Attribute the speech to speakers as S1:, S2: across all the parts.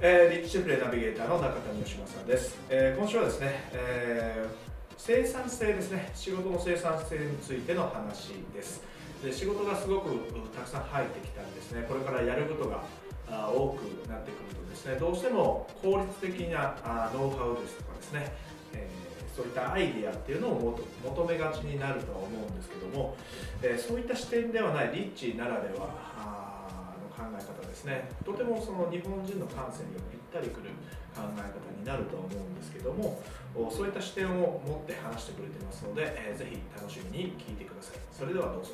S1: えー、リッチフレナビゲーターの中谷義正です、えー、今週はですね、えー、生産性ですね。仕事の生産性についての話です。で仕事がすごくたくさん入ってきたりですね。これからやることが多くなってくるとですね。どうしても効率的なノウハウですとかですね、えー、そういったアイディアっていうのを求めがちになるとは思うんですけども、えー、そういった視点ではないリッチならではですね。とてもその日本人の感性にもぴったりくる考え方になると思うんですけどもそういった視点を持って話してくれてますので、えー、ぜひ楽しみに聞いてください。それではどうぞ。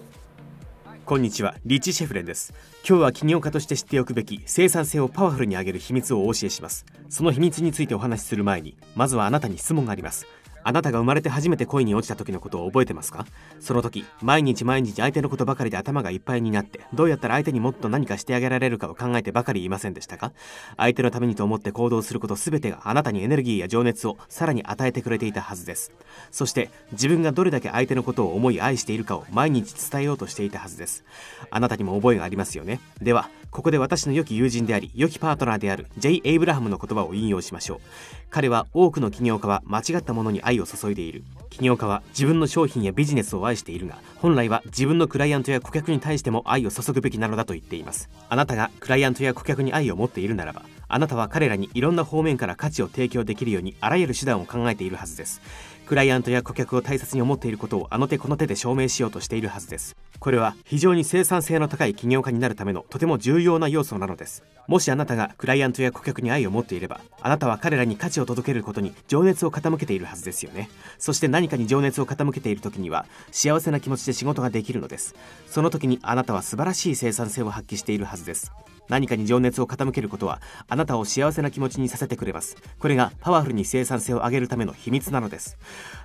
S2: こんにちは。リッチ・シェフレンです。今日は起業家として知っておくべき生産性をパワフルに上げる秘密をお教えします。その秘密についてお話しする前にまずはあなたに質問があります。あなたが生まれて初めて恋に落ちた時のことを覚えてますか？その時毎日毎日相手のことばかりで頭がいっぱいになってどうやったら相手にもっと何かしてあげられるかを考えてばかりいませんでしたか？相手のためにと思って行動すること全てがあなたにエネルギーや情熱をさらに与えてくれていたはずです。そして自分がどれだけ相手のことを思い愛しているかを毎日伝えようとしていたはずです。あなたにも覚えがありますよね？ではここで私の良き友人であり良きパートナーである J. エイブラハムの言葉を引用しましょう。彼は多くの起業家は間違ったものに愛を注いでいる。起業家は自分の商品やビジネスを愛しているが本来は自分のクライアントや顧客に対しても愛を注ぐべきなのだと言っています。あなたがクライアントや顧客に愛を持っているならばあなたは彼らにいろんな方面から価値を提供できるようにあらゆる手段を考えているはずです。クライアントや顧客を大切に思っていることをあの手この手で証明しようとしているはずです。これは非常に生産性の高い起業家になるためのとても重要な要素なのです。もしあなたがクライアントや顧客に愛を持っていればあなたは彼らに価値を届けることに情熱を傾けているはずですよね。そして何かに情熱を傾けている時には幸せな気持ちで仕事ができるのです。その時にあなたは素晴らしい生産性を発揮しているはずです。何かに情熱を傾けることはあなたを幸せな気持ちにさせてくれます。これがパワフルに生産性を上げるための秘密なのです。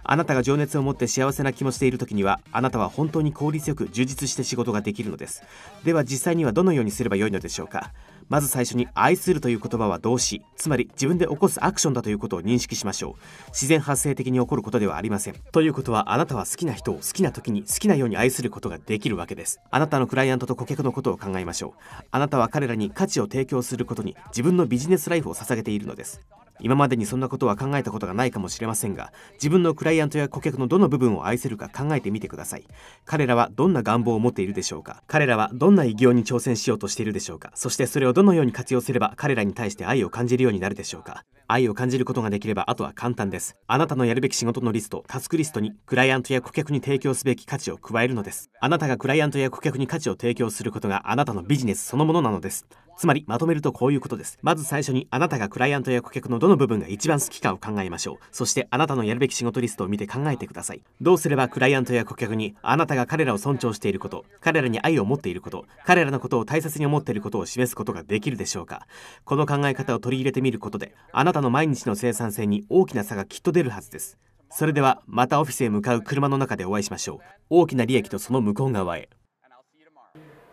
S2: あなたが情熱を持って幸せな気持ちでいる時にはあなたは本当に効率よく充実して仕事ができるのです。では実際にはどのようにすればよいのでしょうか。まず最初に愛するという言葉は動詞つまり自分で起こすアクションだということを認識しましょう。自然発生的に起こることではありません。ということはあなたは好きな人を好きな時に好きなように愛することができるわけです。あなたのクライアントと顧客のことを考えましょう。あなたは彼らに価値を提供することに自分のビジネスライフを捧げているのです。今までにそんなことは考えたことがないかもしれませんが自分のクライアントや顧客のどの部分を愛せるか考えてみてください。彼らはどんな願望を持っているでしょうか？彼らはどんな偉業に挑戦しようとしているでしょうか？そしてそれをどのように活用すれば彼らに対して愛を感じるようになるでしょうか？愛を感じることができればあとは簡単です。あなたのやるべき仕事のリストタスクリストにクライアントや顧客に提供すべき価値を加えるのです。あなたがクライアントや顧客に価値を提供することがあなたのビジネスそのものなのです。つまりまとめるとこういうことです。まず最初にあなたがクライアントや顧客のどの部分が一番好きかを考えましょう。そしてあなたのやるべき仕事リストを見て考えてください。どうすればクライアントや顧客にあなたが彼らを尊重していること彼らに愛を持っていること彼らのことを大切に思っていることを示すことができるでしょうか。この考え方を取り入れてみることであなたの毎日の生産性に大きな差がきっと出るはずです。それではまたオフィスへ向かう車の中でお会いしましょう。大きな利益とその向こう側へ。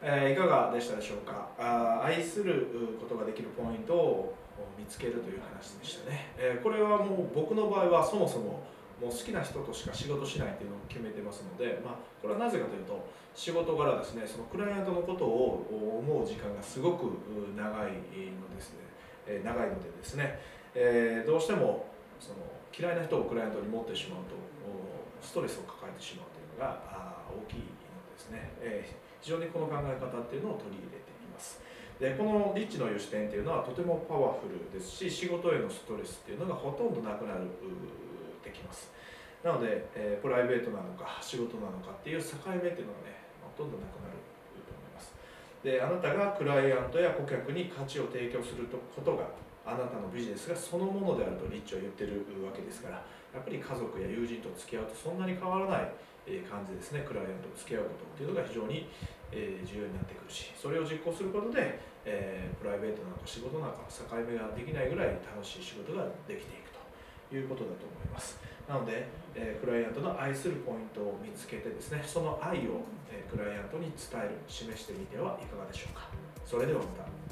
S1: え、いかがでしたでしょうか？あ愛することができるポイントを見つけるという話でしたね、え、これはもう僕の場合はそもそももう好きな人としか仕事しないっていうのを決めてますので、まあ、これはなぜかというと仕事柄ですねそのクライアントのことを思う時間がすごく長いのですね、長いのでですね、え、どうしてもその嫌いな人をクライアントに持ってしまうとストレスを抱えてしまうというのが大きいのですね、非常にこの考え方っていうのを取り入れています。でこのリッチの良視点っていうのはとてもパワフルですし仕事へのストレスっていうのがほとんどなくなるできます。なので、えー、プライベートなのか仕事なのかっていう境目っていうのがねほとんどなくなると思います。であなたがクライアントや顧客に価値を提供することがあなたのビジネスがそのものであるとリッチは言ってるわけですからやっぱり家族や友人と付き合うとそんなに変わらない感じですね。クライアントと付き合うことっていうのが非常に重要になってくるしそれを実行することで、えプライベートなのか仕事なのか境目ができないぐらい楽しい仕事ができていくということだと思います。なので、えクライアントの愛するポイントを見つけてですねその愛を、えクライアントに伝える示してみてはいかがでしょうか。それではまた。